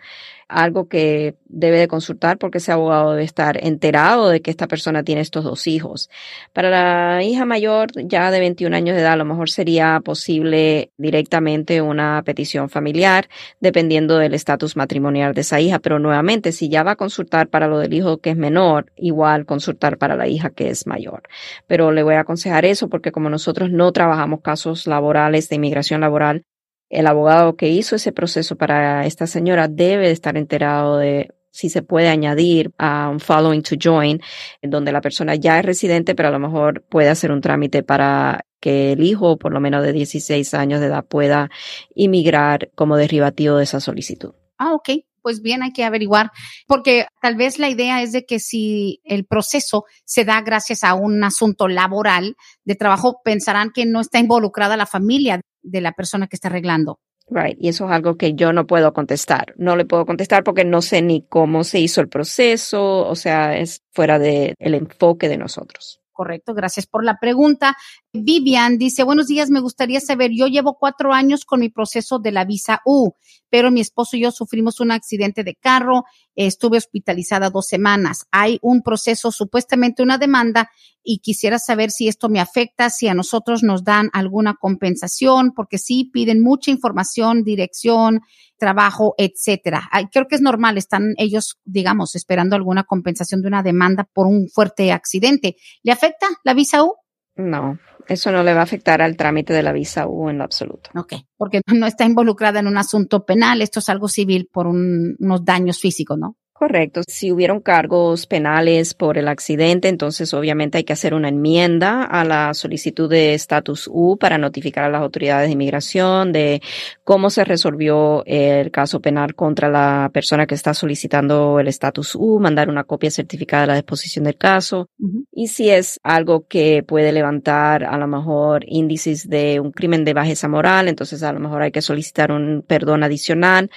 algo que debe de consultar porque ese abogado debe estar enterado de que esta persona tiene estos dos hijos. Para la hija mayor, ya de 21 años de edad, a lo mejor sería posible directamente una petición familiar, dependiendo del estatus matrimonial de esa hija. Pero nuevamente, si ya va a consultar para lo del hijo que es menor, igual consultar para la hija que es mayor. Pero le voy a aconsejar eso porque como nosotros no trabajamos casos laborales de inmigración laboral, el abogado que hizo ese proceso para esta señora debe estar enterado de si se puede añadir a un following to join, en donde la persona ya es residente, pero a lo mejor puede hacer un trámite para que el hijo, por lo menos de 16 años de edad, pueda inmigrar como derivativo de esa solicitud. Ah, ok. Pues bien, hay que averiguar, porque tal vez la idea es de que si el proceso se da gracias a un asunto laboral de trabajo, pensarán que no está involucrada la familia de la persona que está arreglando. Right. Y eso es algo que yo no puedo contestar. No le puedo contestar porque no sé ni cómo se hizo el proceso. O sea, es fuera del el enfoque de nosotros. Correcto, gracias por la pregunta. Vivian dice, buenos días, me gustaría saber, yo llevo cuatro años con mi proceso de la visa U, pero mi esposo y yo sufrimos un accidente de carro, estuve hospitalizada dos semanas. Hay un proceso, supuestamente una demanda, y quisiera saber si esto me afecta, si a nosotros nos dan alguna compensación, porque sí piden mucha información, dirección, trabajo, etcétera. Creo que es normal, están ellos, digamos, esperando alguna compensación de una demanda por un fuerte accidente. ¿Le afecta la visa U? No, eso no le va a afectar al trámite de la visa U en lo absoluto. Ok, porque no está involucrada en un asunto penal, esto es algo civil por unos daños físicos, ¿no? Correcto. Si hubieron cargos penales por el accidente, entonces obviamente hay que hacer una enmienda a la solicitud de estatus U para notificar a las autoridades de inmigración de cómo se resolvió el caso penal contra la persona que está solicitando el estatus U, mandar una copia certificada de la disposición del caso. Y si es algo que puede levantar a lo mejor índices de un crimen de bajeza moral, entonces a lo mejor hay que solicitar un perdón adicional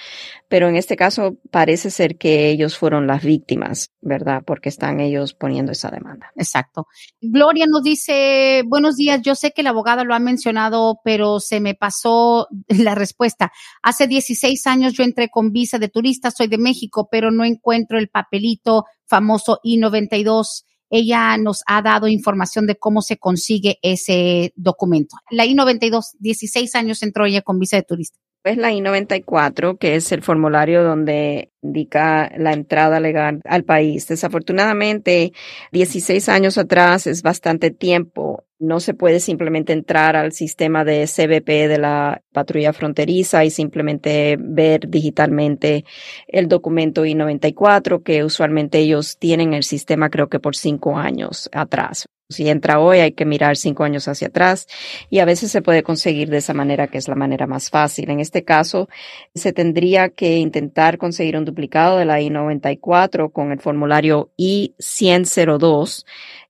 pero en este caso parece ser que ellos fueron las víctimas, ¿verdad? Porque están ellos poniendo esa demanda. Exacto. Gloria nos dice, buenos días, yo sé que el abogado lo ha mencionado, pero se me pasó la respuesta. Hace 16 años yo entré con visa de turista, soy de México, pero no encuentro el papelito famoso I-92 ella nos ha dado información de cómo se consigue ese documento. La I-92, 16 años entró ella con visa de turista es la I-94, que es el formulario donde indica la entrada legal al país. Desafortunadamente, 16 años atrás es bastante tiempo. No se puede simplemente entrar al sistema de CBP de la patrulla fronteriza y simplemente ver digitalmente el documento I-94, que usualmente ellos tienen el sistema creo que por cinco años atrás. Si entra hoy hay que mirar cinco años hacia atrás y a veces se puede conseguir de esa manera que es la manera más fácil. En este caso se tendría que intentar conseguir un duplicado de la I-94 con el formulario I-10002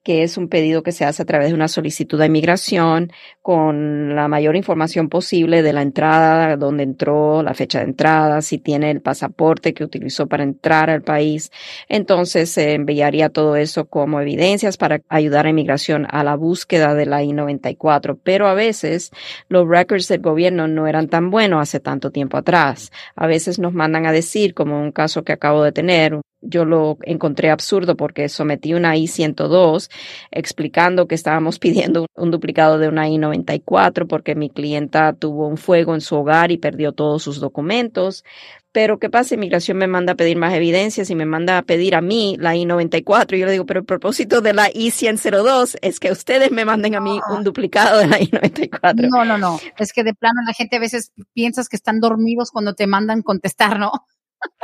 que es un pedido que se hace a través de una solicitud de inmigración con la mayor información posible de la entrada, dónde entró, la fecha de entrada, si tiene el pasaporte que utilizó para entrar al país. Entonces se enviaría todo eso como evidencias para ayudar a inmigración a la búsqueda de la I-94. Pero a veces los records del gobierno no eran tan buenos hace tanto tiempo atrás. A veces nos mandan a decir, como un caso que acabo de tener, yo lo encontré absurdo porque sometí una I-102 explicando que estábamos pidiendo un duplicado de una I-94 porque mi clienta tuvo un fuego en su hogar y perdió todos sus documentos. Pero ¿qué pasa? Inmigración me manda a pedir más evidencias y me manda a pedir a mí la I-94. Y yo le digo, pero el propósito de la I-102 es que ustedes me manden a mí un duplicado de la I-94. No, no, no. Es que de plano la gente a veces piensas que están dormidos cuando te mandan contestar, ¿no?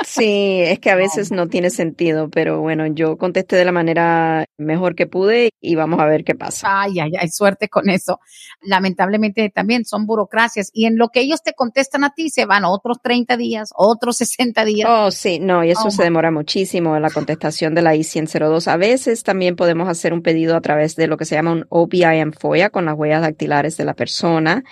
Sí, es que a veces no tiene sentido, pero bueno, yo contesté de la manera mejor que pude y vamos a ver qué pasa. Ay, ay, ay, suerte con eso. Lamentablemente también son burocracias y en lo que ellos te contestan a ti se van otros 30 días, otros 60 días. Oh, sí, no, y eso Oh, se demora muchísimo la contestación de la I-102. A veces también podemos hacer un pedido a través de lo que se llama un OBIM FOIA con las huellas dactilares de la persona.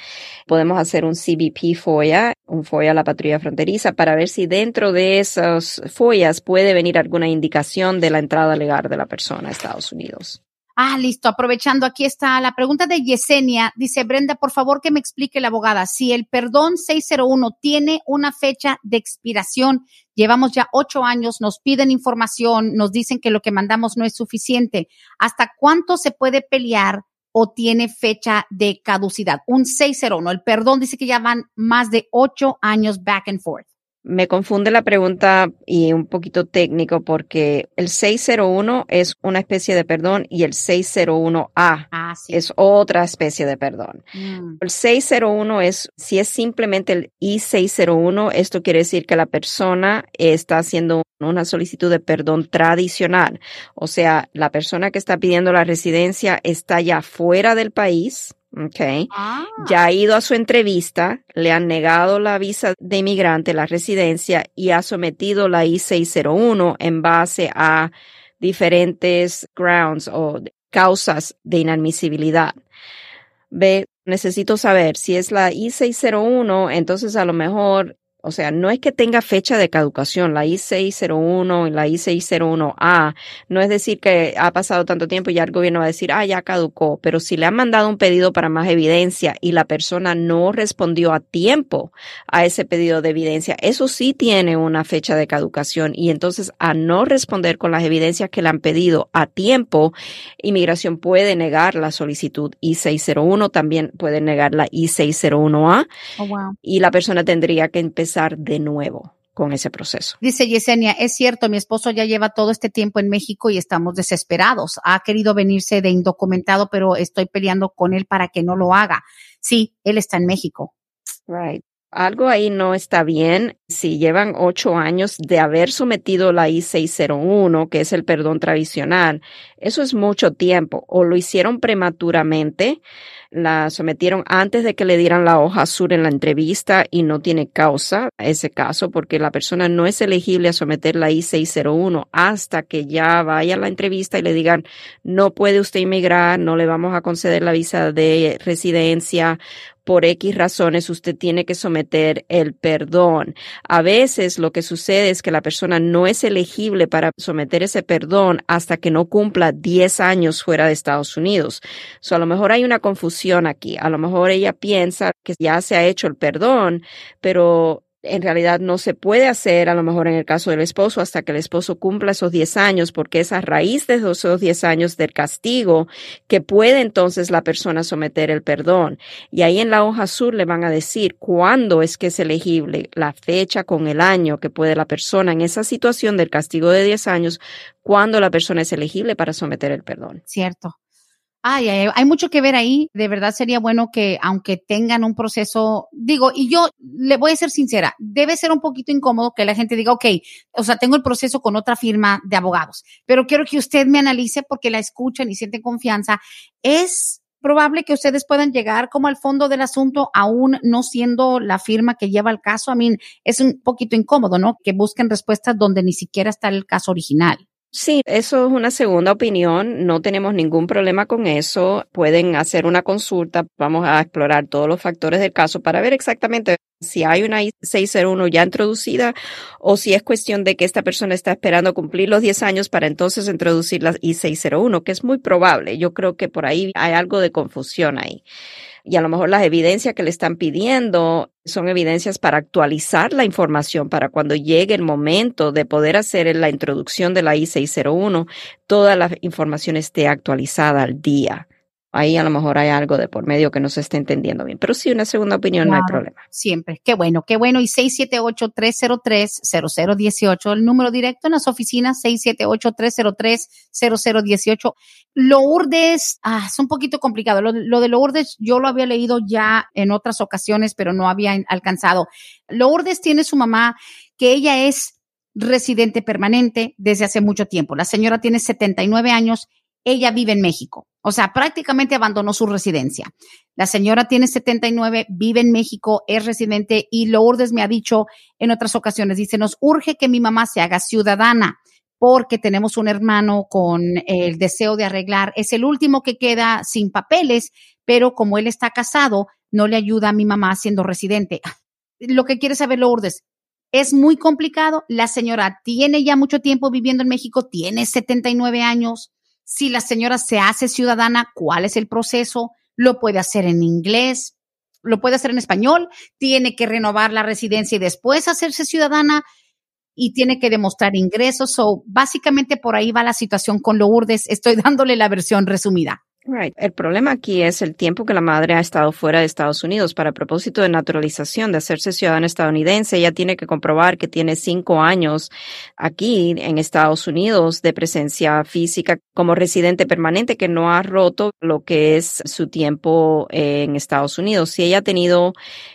Podemos hacer un CBP FOIA, un FOIA a la patrulla fronteriza, para ver si dentro de esas FOIAs puede venir alguna indicación de la entrada legal de la persona a Estados Unidos. Ah, listo. Aprovechando, aquí está la pregunta de Yesenia. Dice Brenda, por favor que me explique la abogada si el perdón 601 tiene una fecha de expiración. Llevamos ya ocho años, nos piden información, nos dicen que lo que mandamos no es suficiente. ¿Hasta cuánto se puede pelear o tiene fecha de caducidad? Un 601. El perdón dice que ya van más de ocho años back and forth. Me confunde la pregunta y un poquito técnico porque el 601 es una especie de perdón y el 601A Ah, sí. es otra especie de perdón. Mm. El 601 es, si es simplemente el I-601, esto quiere decir que la persona está haciendo una solicitud de perdón tradicional. O sea, la persona que está pidiendo la residencia está ya fuera del país. Okay. Ah, Ya ha ido a su entrevista, le han negado la visa de inmigrante, la residencia, y ha sometido la I-601 en base a diferentes grounds o causas de inadmisibilidad. Ve, necesito saber si es la I-601, entonces a lo mejor, o sea, no es que tenga fecha de caducación, la I-601 y la I-601A, no es decir que ha pasado tanto tiempo y ya el gobierno va a decir, ah, ya caducó, pero si le han mandado un pedido para más evidencia y la persona no respondió a tiempo a ese pedido de evidencia, eso sí tiene una fecha de caducación. Y entonces a no responder con las evidencias que le han pedido a tiempo, inmigración puede negar la solicitud I-601, también puede negar la I-601A oh, wow. y la persona tendría que empezar de nuevo con ese proceso. Dice Yesenia, es cierto, mi esposo ya lleva todo este tiempo en México y estamos desesperados. Ha querido venirse de indocumentado, pero estoy peleando con él para que no lo haga. Sí, él está en México. Right. Algo ahí no está bien. Si llevan ocho años de haber sometido la I-601, que es el perdón tradicional, eso es mucho tiempo. O lo hicieron prematuramente, la sometieron antes de que le dieran la hoja azul en la entrevista y no tiene causa ese caso porque la persona no es elegible a someter la I-601 hasta que ya vaya a la entrevista y le digan no puede usted inmigrar, no le vamos a conceder la visa de residencia por X razones usted tiene que someter el perdón. A veces lo que sucede es que la persona no es elegible para someter ese perdón hasta que no cumpla 10 años fuera de Estados Unidos. So, a lo mejor hay una confusión aquí. A lo mejor ella piensa que ya se ha hecho el perdón, pero en realidad no se puede hacer, a lo mejor en el caso del esposo, hasta que el esposo cumpla esos 10 años, porque es a raíz de esos 10 años del castigo que puede entonces la persona someter el perdón. Y ahí en la hoja azul le van a decir cuándo es que es elegible, la fecha con el año que puede la persona en esa situación del castigo de 10 años, cuándo la persona es elegible para someter el perdón. Cierto. Ay, ay, hay mucho que ver ahí. De verdad sería bueno que, aunque tengan un proceso, digo, y yo le voy a ser sincera, debe ser un poquito incómodo que la gente diga, ok, o sea, tengo el proceso con otra firma de abogados, pero quiero que usted me analice porque la escuchan y sienten confianza. Es probable que ustedes puedan llegar como al fondo del asunto, aún no siendo la firma que lleva el caso. A mí es un poquito incómodo, ¿no? Que busquen respuestas donde ni siquiera está el caso original. Sí, eso es una segunda opinión. No tenemos ningún problema con eso. Pueden hacer una consulta. Vamos a explorar todos los factores del caso para ver exactamente si hay una I-601 ya introducida o si es cuestión de que esta persona está esperando cumplir los 10 años para entonces introducir la I-601, que es muy probable. Yo creo que por ahí hay algo de confusión ahí y a lo mejor las evidencias que le están pidiendo son evidencias para actualizar la información para cuando llegue el momento de poder hacer la introducción de la I-601, toda la información esté actualizada al día. Ahí a lo mejor hay algo de por medio que no se está entendiendo bien, pero sí, una segunda opinión no hay problema. Siempre. Qué bueno, qué bueno. Y 678-303-0018, el número directo en las oficinas, 678-303-0018. Lourdes, ah, es un poquito complicado. Lo, lo de Lourdes yo lo había leído ya en otras ocasiones, pero no había alcanzado. Lourdes tiene su mamá que ella es residente permanente desde hace mucho tiempo. La señora tiene 79 años, ella vive en México, o sea, prácticamente abandonó su residencia. La señora tiene 79, vive en México, es residente y Lourdes me ha dicho en otras ocasiones, dice, nos urge que mi mamá se haga ciudadana porque tenemos un hermano con el deseo de arreglar. Es el último que queda sin papeles, pero como él está casado, no le ayuda a mi mamá siendo residente. Lo que quiere saber Lourdes, es muy complicado. La señora tiene ya mucho tiempo viviendo en México, tiene 79 años. Si la señora se hace ciudadana, ¿cuál es el proceso? Lo puede hacer en inglés, lo puede hacer en español, tiene que renovar la residencia y después hacerse ciudadana y tiene que demostrar ingresos. O básicamente por ahí va la situación con Lourdes. Estoy dándole la versión resumida. Right. El problema aquí es el tiempo que la madre ha estado fuera de Estados Unidos. Para propósito de naturalización, de hacerse ciudadana estadounidense, ella tiene que comprobar que tiene cinco años aquí en Estados Unidos de presencia física como residente permanente que no ha roto lo que es su tiempo en Estados Unidos. Si ella ha tenido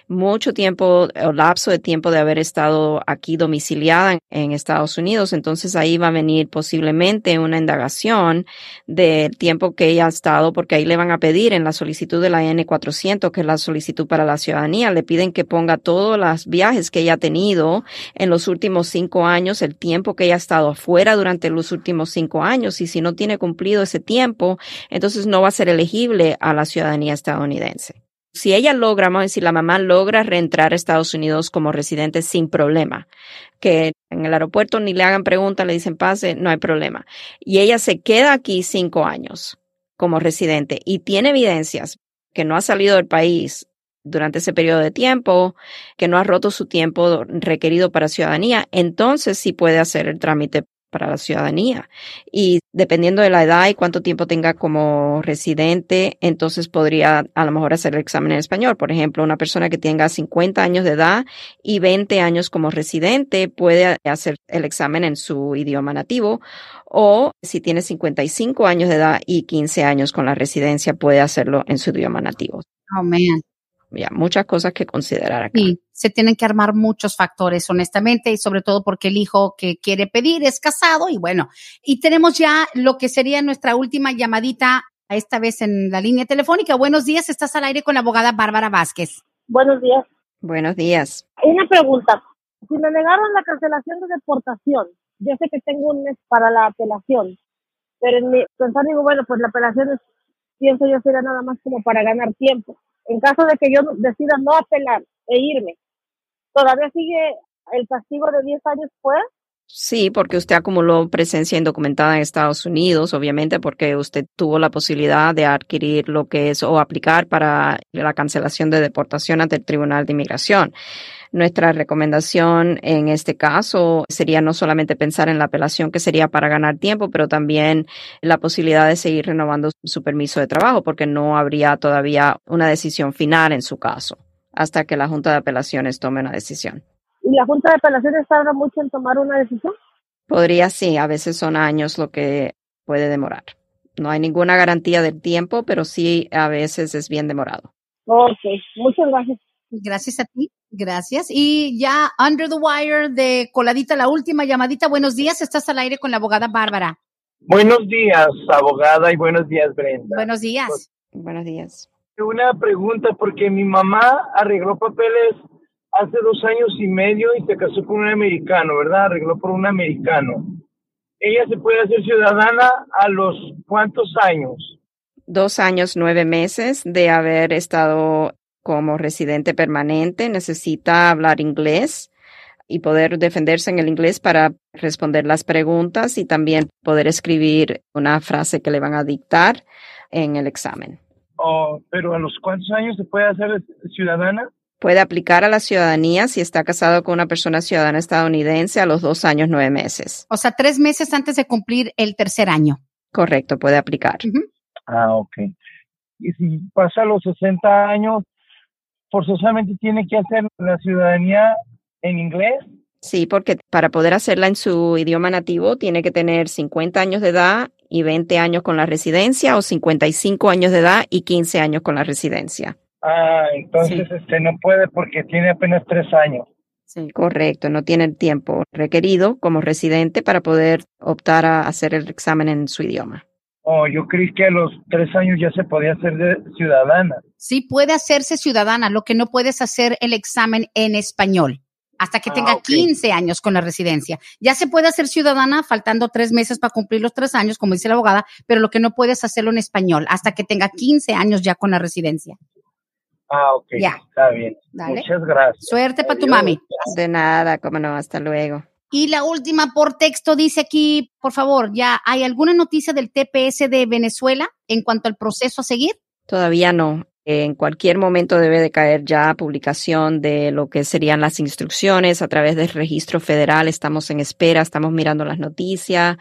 mucho tiempo o lapso de tiempo de haber estado aquí domiciliada en Estados Unidos, entonces ahí va a venir posiblemente una indagación del tiempo que ella ha estado porque ahí le van a pedir en la solicitud de la N400, que es la solicitud para la ciudadanía, le piden que ponga todos los viajes que ella ha tenido en los últimos cinco años, el tiempo que ella ha estado afuera durante los últimos cinco años, y si no tiene cumplido ese tiempo, entonces no va a ser elegible a la ciudadanía estadounidense. Si ella logra, vamos a decir, la mamá logra reentrar a Estados Unidos como residente sin problema, que en el aeropuerto ni le hagan preguntas, le dicen pase, no hay problema. Y ella se queda aquí cinco años como residente y tiene evidencias que no ha salido del país durante ese periodo de tiempo, que no ha roto su tiempo requerido para ciudadanía, entonces sí puede hacer el trámite para la ciudadanía. Y dependiendo de la edad y cuánto tiempo tenga como residente, entonces podría a lo mejor hacer el examen en español. Por ejemplo, una persona que tenga 50 años de edad y 20 años como residente puede hacer el examen en su idioma nativo. O si tiene 55 años de edad y 15 años con la residencia, puede hacerlo en su idioma nativo. Oh, man ya, muchas cosas que considerar acá. Sí, se tienen que armar muchos factores, honestamente, y sobre todo porque el hijo que quiere pedir es casado y bueno, y tenemos ya lo que sería nuestra última llamadita, esta vez en la línea telefónica. Buenos días, estás al aire con la abogada Bárbara Vázquez. Buenos días. Buenos días. Una pregunta. Si me negaron la cancelación de deportación, yo sé que tengo un mes para la apelación, pero en mi pensar digo, bueno, pues la apelación es, pienso yo sería nada más como para ganar tiempo en caso de que yo decida no apelar e irme, ¿todavía sigue el castigo de 10 años pues? Sí, porque usted acumuló presencia indocumentada en Estados Unidos, obviamente porque usted tuvo la posibilidad de adquirir lo que es o aplicar para la cancelación de deportación ante el Tribunal de Inmigración. Nuestra recomendación en este caso sería no solamente pensar en la apelación que sería para ganar tiempo, pero también la posibilidad de seguir renovando su permiso de trabajo, porque no habría todavía una decisión final en su caso hasta que la Junta de Apelaciones tome una decisión. ¿Y la Junta de Apelaciones tarda mucho en tomar una decisión? Podría sí, a veces son años lo que puede demorar. No hay ninguna garantía del tiempo, pero sí a veces es bien demorado. Ok, muchas gracias. Gracias a ti. Gracias. Y ya Under the Wire de Coladita, la última llamadita. Buenos días, estás al aire con la abogada Bárbara. Buenos días, abogada, y buenos días, Brenda. Buenos días. Buenos días. Una pregunta, porque mi mamá arregló papeles hace dos años y medio y se casó con un americano, ¿verdad? Arregló por un americano. ¿Ella se puede hacer ciudadana a los cuántos años? Dos años, nueve meses de haber estado como residente permanente necesita hablar inglés y poder defenderse en el inglés para responder las preguntas y también poder escribir una frase que le van a dictar en el examen. Oh, pero a los cuántos años se puede hacer ciudadana? Puede aplicar a la ciudadanía si está casado con una persona ciudadana estadounidense a los dos años, nueve meses. O sea, tres meses antes de cumplir el tercer año. Correcto, puede aplicar. Ah, ok. Y si pasa los 60 años, forzosamente tiene que hacer la ciudadanía en inglés. Sí, porque para poder hacerla en su idioma nativo tiene que tener 50 años de edad y 20 años con la residencia o 55 años de edad y 15 años con la residencia. Ah, entonces este no puede porque tiene apenas tres años. Sí. Correcto, no tiene el tiempo requerido como residente para poder optar a hacer el examen en su idioma. Oh, yo creí que a los tres años ya se podía hacer de ciudadana. Sí, puede hacerse ciudadana, lo que no puedes hacer el examen en español hasta que ah, tenga 15 años con la residencia. Ya se puede hacer ciudadana faltando tres meses para cumplir los tres años, como dice la abogada, pero lo que no puedes hacerlo en español hasta que tenga 15 años ya con la residencia. Ah, ok. Ya. Está bien. Muchas gracias. Suerte para tu mami. De nada, cómo no, hasta luego. Y la última por texto dice aquí, por favor, ¿ya hay alguna noticia del TPS de Venezuela en cuanto al proceso a seguir? Todavía no. En cualquier momento debe de caer ya publicación de lo que serían las instrucciones a través del registro federal. Estamos en espera, estamos mirando las noticias,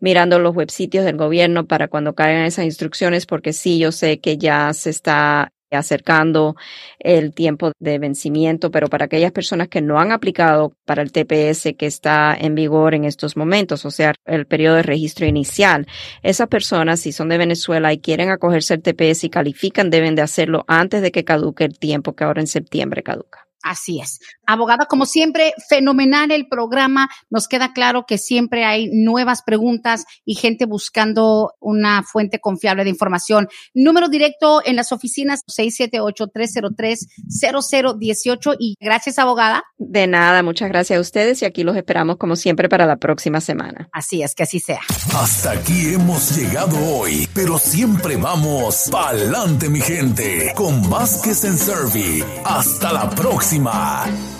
mirando los websitios del gobierno para cuando caigan esas instrucciones, porque sí, yo sé que ya se está acercando el tiempo de vencimiento, pero para aquellas personas que no han aplicado para el TPS que está en vigor en estos momentos, o sea, el periodo de registro inicial, esas personas, si son de Venezuela y quieren acogerse al TPS y califican, deben de hacerlo antes de que caduque el tiempo que ahora en septiembre caduca. Así es. Abogada, como siempre, fenomenal el programa. Nos queda claro que siempre hay nuevas preguntas y gente buscando una fuente confiable de información. Número directo en las oficinas 678-303-0018 y gracias, abogada. De nada, muchas gracias a ustedes y aquí los esperamos como siempre para la próxima semana. Así es, que así sea. Hasta aquí hemos llegado hoy, pero siempre vamos pa'lante, mi gente, con Vázquez en Servi. Hasta la próxima.